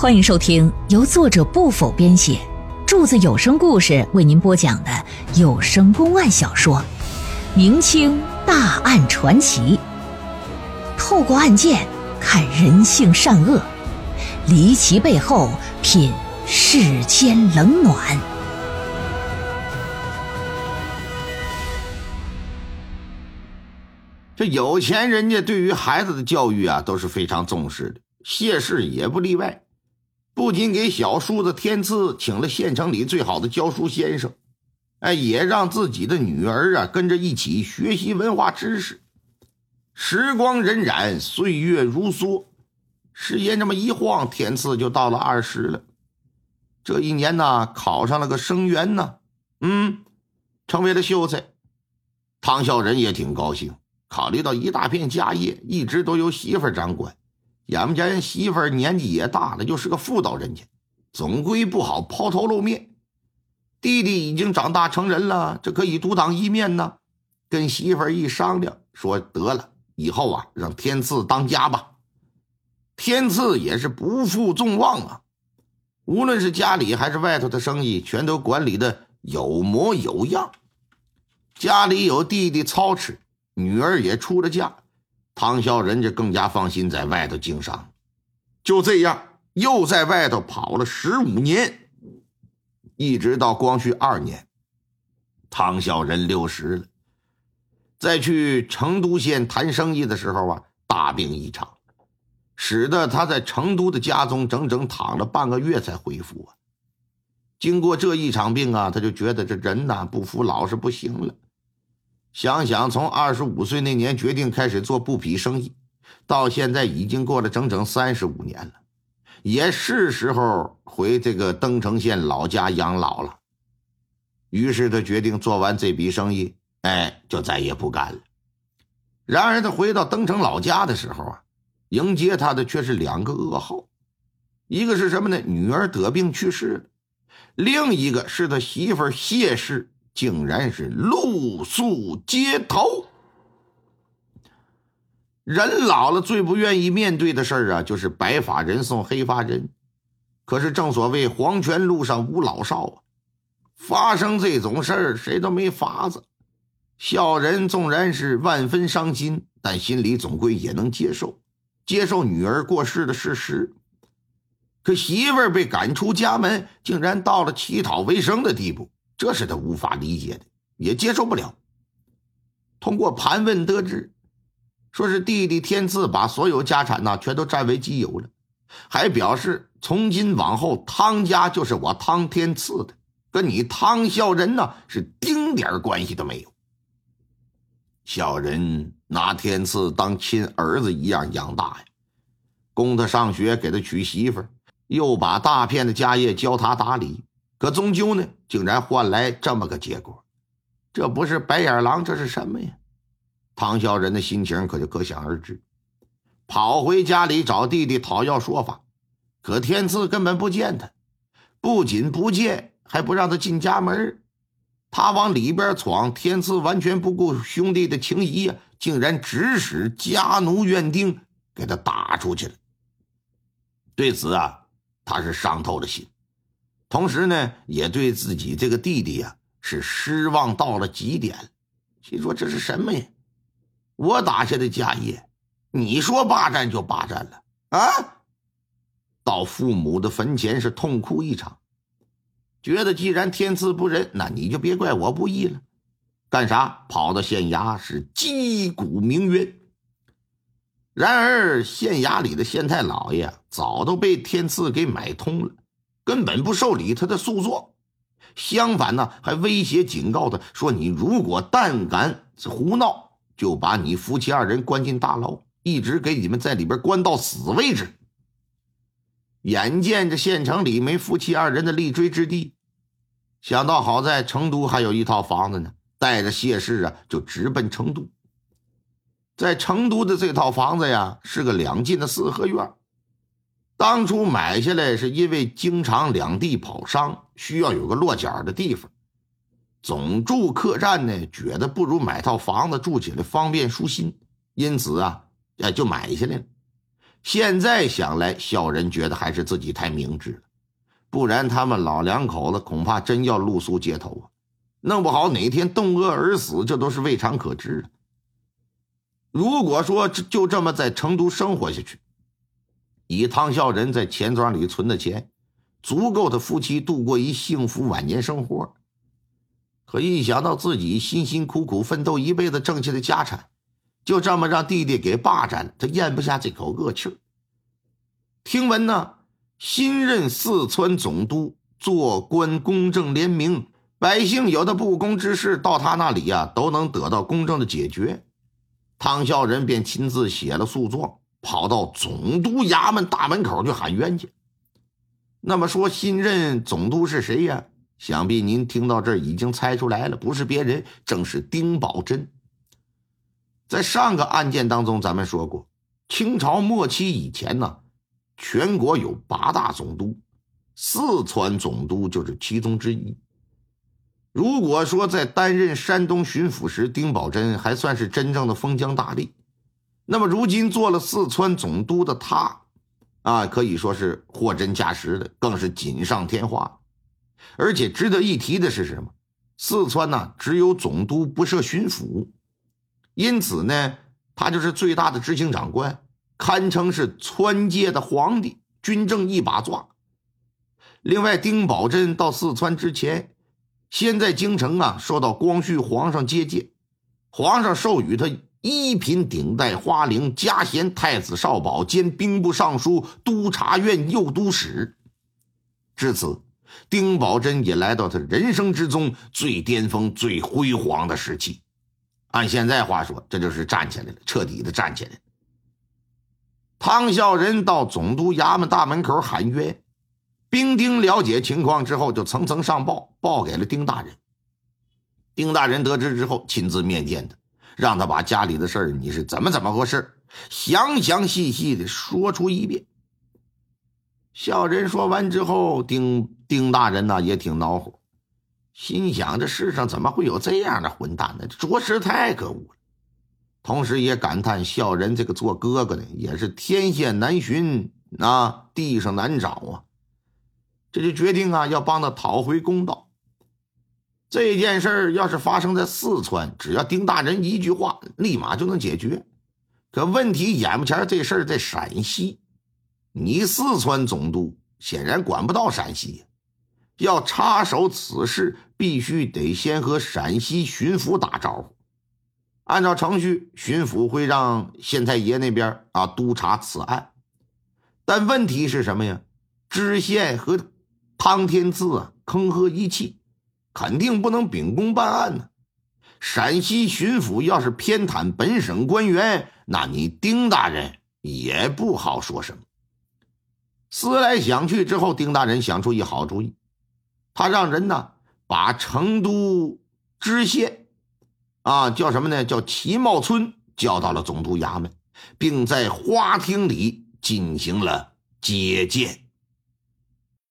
欢迎收听由作者不否编写，柱子有声故事为您播讲的有声公案小说《明清大案传奇》，透过案件看人性善恶，离奇背后品世间冷暖。这有钱人家对于孩子的教育啊都是非常重视的，谢氏也不例外。不仅给小叔子天赐请了县城里最好的教书先生，哎，也让自己的女儿啊跟着一起学习文化知识。时光荏苒，岁月如梭，时间这么一晃，天赐就到了二十了。这一年呢，考上了个生员呢，嗯，成为了秀才。唐孝仁也挺高兴，考虑到一大片家业一直都由媳妇掌管。眼不见人媳妇儿年纪也大了，就是个妇道人家，总归不好抛头露面。弟弟已经长大成人了，这可以独当一面呢。跟媳妇儿一商量，说得了，以后啊，让天赐当家吧。天赐也是不负众望啊，无论是家里还是外头的生意，全都管理的有模有样。家里有弟弟操持，女儿也出了嫁。唐孝仁就更加放心在外头经商，就这样又在外头跑了十五年，一直到光绪二年，唐孝仁六十了，在去成都县谈生意的时候啊，大病一场，使得他在成都的家中整整躺了半个月才恢复啊。经过这一场病啊，他就觉得这人呐不服老是不行了。想想从二十五岁那年决定开始做布匹生意，到现在已经过了整整三十五年了，也是时候回这个登城县老家养老了。于是他决定做完这笔生意，哎，就再也不干了。然而他回到登城老家的时候啊，迎接他的却是两个噩耗，一个是什么呢？女儿得病去世了，另一个是他媳妇谢氏。竟然是露宿街头。人老了，最不愿意面对的事儿啊，就是白发人送黑发人。可是正所谓黄泉路上无老少啊，发生这种事儿，谁都没法子。小人纵然是万分伤心，但心里总归也能接受，接受女儿过世的事实。可媳妇儿被赶出家门，竟然到了乞讨为生的地步。这是他无法理解的，也接受不了。通过盘问得知，说是弟弟天赐把所有家产呢全都占为己有了，还表示从今往后汤家就是我汤天赐的，跟你汤孝仁呢是丁点关系都没有。小人拿天赐当亲儿子一样养大呀，供他上学，给他娶媳妇又把大片的家业交他打理。可终究呢，竟然换来这么个结果，这不是白眼狼，这是什么呀？唐孝仁的心情可就可想而知，跑回家里找弟弟讨要说法，可天赐根本不见他，不仅不见，还不让他进家门。他往里边闯，天赐完全不顾兄弟的情谊呀，竟然指使家奴院丁给他打出去了。对此啊，他是伤透了心。同时呢，也对自己这个弟弟呀是失望到了极点。心说这是什么呀？我打下的家业，你说霸占就霸占了啊！到父母的坟前是痛哭一场，觉得既然天赐不仁，那你就别怪我不义了。干啥？跑到县衙是击鼓鸣冤。然而县衙里的县太老爷早都被天赐给买通了。根本不受理他的诉状，相反呢，还威胁警告他说：“你如果但敢胡闹，就把你夫妻二人关进大牢，一直给你们在里边关到死为止。”眼见着县城里没夫妻二人的立锥之地，想到好在成都还有一套房子呢，带着谢氏啊就直奔成都。在成都的这套房子呀，是个两进的四合院。当初买下来是因为经常两地跑商，需要有个落脚的地方。总住客栈呢，觉得不如买套房子住起来方便舒心，因此啊，哎就买下来了。现在想来，小人觉得还是自己太明智了，不然他们老两口子恐怕真要露宿街头啊！弄不好哪天冻饿而死，这都是未尝可知的。如果说就这么在成都生活下去，以汤孝仁在钱庄里存的钱，足够他夫妻度过一幸福晚年生活。可一想到自己辛辛苦苦奋斗一辈子挣下的家产，就这么让弟弟给霸占，他咽不下这口恶气。听闻呢，新任四川总督做官公正廉明。百姓有的不公之事，到他那里呀，都能得到公正的解决。汤孝仁便亲自写了诉状，跑到总督衙门大门口去喊冤去。那么说，新任总督是谁呀？想必您听到这儿已经猜出来了，不是别人，正是丁宝桢。在上个案件当中，咱们说过，清朝末期以前呢，全国有八大总督，四川总督就是其中之一。如果说在担任山东巡抚时，丁宝桢还算是真正的封疆大吏，那么如今做了四川总督的他，啊，可以说是货真价实的，更是锦上添花。而且值得一提的是什么？四川呢，只有总督不设巡抚，因此呢，他就是最大的执行长官，堪称是川界的皇帝，军政一把抓。另外，丁宝桢到四川之前。先在京城啊，受到光绪皇上接见，皇上授予他一品顶戴花翎，加衔太子少保兼兵部尚书、督察院右都使。至此，丁宝桢也来到他人生之中最巅峰、最辉煌的时期。按现在话说，这就是站起来了，彻底的站起来了。汤孝仁到总督衙门大门口喊冤。兵丁了解情况之后，就层层上报，报给了丁大人。丁大人得知之后，亲自面见他，让他把家里的事儿你是怎么怎么回事，详详细细的说出一遍。小人说完之后，丁丁大人呢也挺恼火，心想：这世上怎么会有这样的混蛋呢？着实太可恶了。同时也感叹小人这个做哥哥的也是天下难寻啊，地上难找啊。这就决定啊，要帮他讨回公道。这件事要是发生在四川，只要丁大人一句话，立马就能解决。可问题眼不前这事儿在陕西，你四川总督显然管不到陕西，要插手此事，必须得先和陕西巡抚打招呼。按照程序，巡抚会让县太爷那边啊督查此案。但问题是什么呀？知县和汤天赐啊，坑喝一气，肯定不能秉公办案呢。陕西巡抚要是偏袒本省官员，那你丁大人也不好说什么。思来想去之后，丁大人想出一好主意，他让人呢把成都知县啊叫什么呢？叫齐茂春叫到了总督衙门，并在花厅里进行了接见。